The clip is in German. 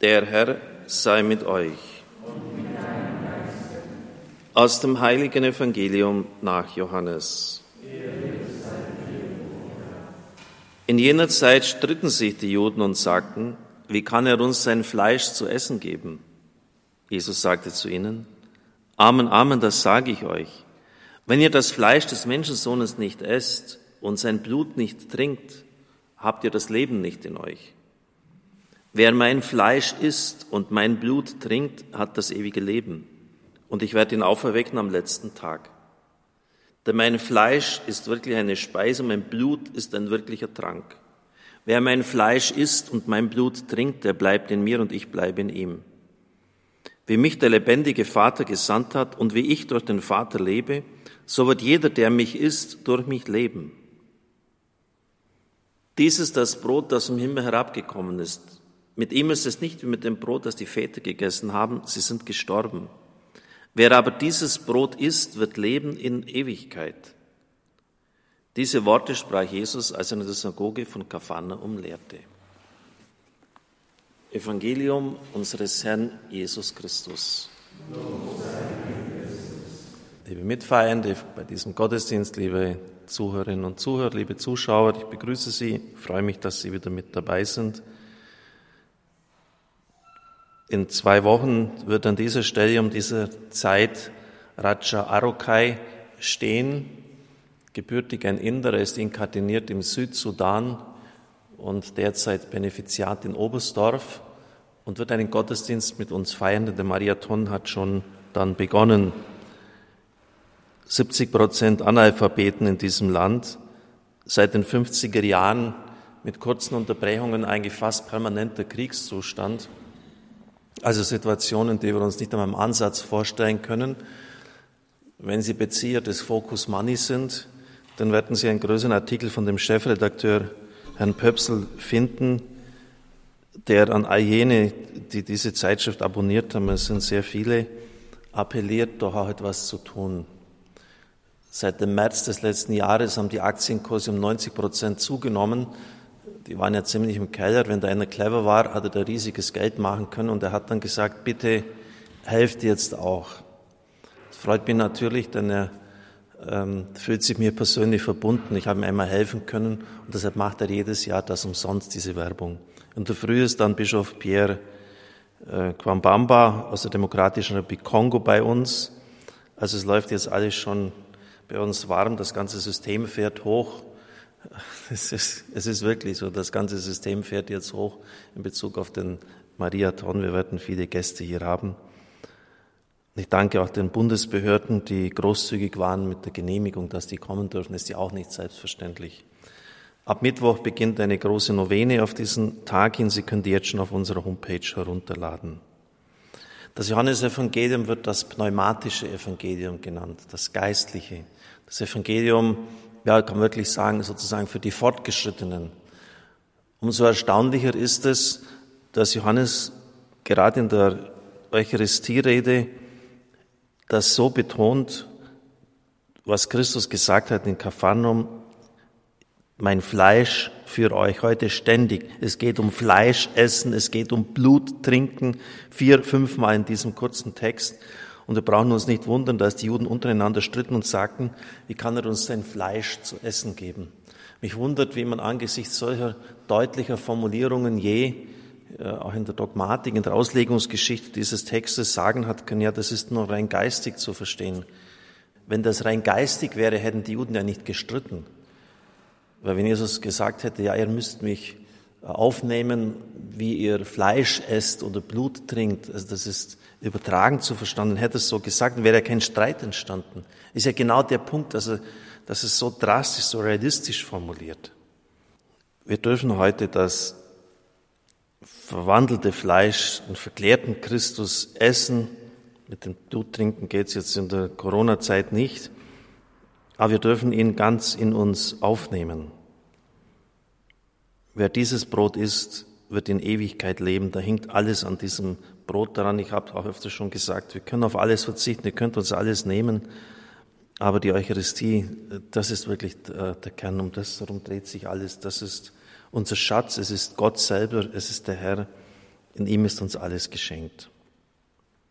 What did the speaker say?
Der Herr sei mit euch. Aus dem heiligen Evangelium nach Johannes. In jener Zeit stritten sich die Juden und sagten, wie kann er uns sein Fleisch zu essen geben? Jesus sagte zu ihnen, Amen, Amen, das sage ich euch. Wenn ihr das Fleisch des Menschensohnes nicht esst und sein Blut nicht trinkt, habt ihr das Leben nicht in euch. Wer mein Fleisch isst und mein Blut trinkt, hat das ewige Leben. Und ich werde ihn auferwecken am letzten Tag. Denn mein Fleisch ist wirklich eine Speise, mein Blut ist ein wirklicher Trank. Wer mein Fleisch isst und mein Blut trinkt, der bleibt in mir und ich bleibe in ihm. Wie mich der lebendige Vater gesandt hat und wie ich durch den Vater lebe, so wird jeder, der mich isst, durch mich leben. Dies ist das Brot, das vom Himmel herabgekommen ist. Mit ihm ist es nicht wie mit dem Brot, das die Väter gegessen haben, sie sind gestorben. Wer aber dieses Brot isst, wird leben in Ewigkeit. Diese Worte sprach Jesus, als er in der Synagoge von Kafana umlehrte. Evangelium unseres Herrn Jesus Christus. Liebe Mitfeiernde bei diesem Gottesdienst, liebe Zuhörerinnen und Zuhörer, liebe Zuschauer, ich begrüße Sie, freue mich, dass Sie wieder mit dabei sind. In zwei Wochen wird an dieser Stelle um diese Zeit Raja Arokai stehen, gebürtig ein Inder, er ist inkarniert im Südsudan und derzeit Benefiziat in Oberstdorf und wird einen Gottesdienst mit uns feiern. Der Mariathon hat schon dann begonnen. 70 Prozent Analphabeten in diesem Land, seit den 50er Jahren mit kurzen Unterbrechungen eigentlich fast permanenter Kriegszustand. Also Situationen, die wir uns nicht einmal im Ansatz vorstellen können. Wenn Sie Bezieher des Focus Money sind, dann werden Sie einen größeren Artikel von dem Chefredakteur Herrn Pöpsel finden, der an all jene, die diese Zeitschrift abonniert haben, es sind sehr viele, appelliert, doch auch etwas zu tun. Seit dem März des letzten Jahres haben die Aktienkurse um 90 Prozent zugenommen die waren ja ziemlich im Keller. Wenn da einer clever war, hat er da riesiges Geld machen können und er hat dann gesagt, bitte helft jetzt auch. Das freut mich natürlich, denn er ähm, fühlt sich mir persönlich verbunden. Ich habe ihm einmal helfen können und deshalb macht er jedes Jahr das umsonst, diese Werbung. Und der Früh ist dann Bischof Pierre äh, Kwambamba aus der Demokratischen Republik Kongo bei uns. Also es läuft jetzt alles schon bei uns warm, das ganze System fährt hoch. Es ist, es ist wirklich so, das ganze System fährt jetzt hoch in Bezug auf den Mariathon. Wir werden viele Gäste hier haben. Ich danke auch den Bundesbehörden, die großzügig waren mit der Genehmigung, dass die kommen dürfen. Ist ja auch nicht selbstverständlich. Ab Mittwoch beginnt eine große Novene auf diesen Tag hin. Sie können die jetzt schon auf unserer Homepage herunterladen. Das Johannesevangelium wird das pneumatische Evangelium genannt, das geistliche. Das Evangelium ja, kann man wirklich sagen, sozusagen für die Fortgeschrittenen. Umso erstaunlicher ist es, dass Johannes gerade in der Eucharistierede das so betont, was Christus gesagt hat in Kapharnaum, mein Fleisch für euch heute ständig. Es geht um Fleisch essen, es geht um Blut trinken, vier, fünfmal in diesem kurzen Text. Und wir brauchen uns nicht wundern, dass die Juden untereinander stritten und sagten, wie kann er uns sein Fleisch zu essen geben? Mich wundert, wie man angesichts solcher deutlicher Formulierungen je, äh, auch in der Dogmatik, in der Auslegungsgeschichte dieses Textes sagen hat können, ja, das ist nur rein geistig zu verstehen. Wenn das rein geistig wäre, hätten die Juden ja nicht gestritten. Weil wenn Jesus gesagt hätte, ja, ihr müsst mich aufnehmen, wie ihr Fleisch esst oder Blut trinkt, also das ist übertragen zu verstanden, hätte es so gesagt, wäre ja kein Streit entstanden. Ist ja genau der Punkt, dass, er, dass es so drastisch, so realistisch formuliert. Wir dürfen heute das verwandelte Fleisch, den verklärten Christus essen. Mit dem Blut trinken geht es jetzt in der Corona-Zeit nicht. Aber wir dürfen ihn ganz in uns aufnehmen. Wer dieses Brot isst, wird in Ewigkeit leben. Da hängt alles an diesem Brot daran. Ich habe auch öfter schon gesagt, wir können auf alles verzichten, ihr könnt uns alles nehmen. Aber die Eucharistie, das ist wirklich der Kern, um das darum dreht sich alles. Das ist unser Schatz, es ist Gott selber, es ist der Herr, In ihm ist uns alles geschenkt.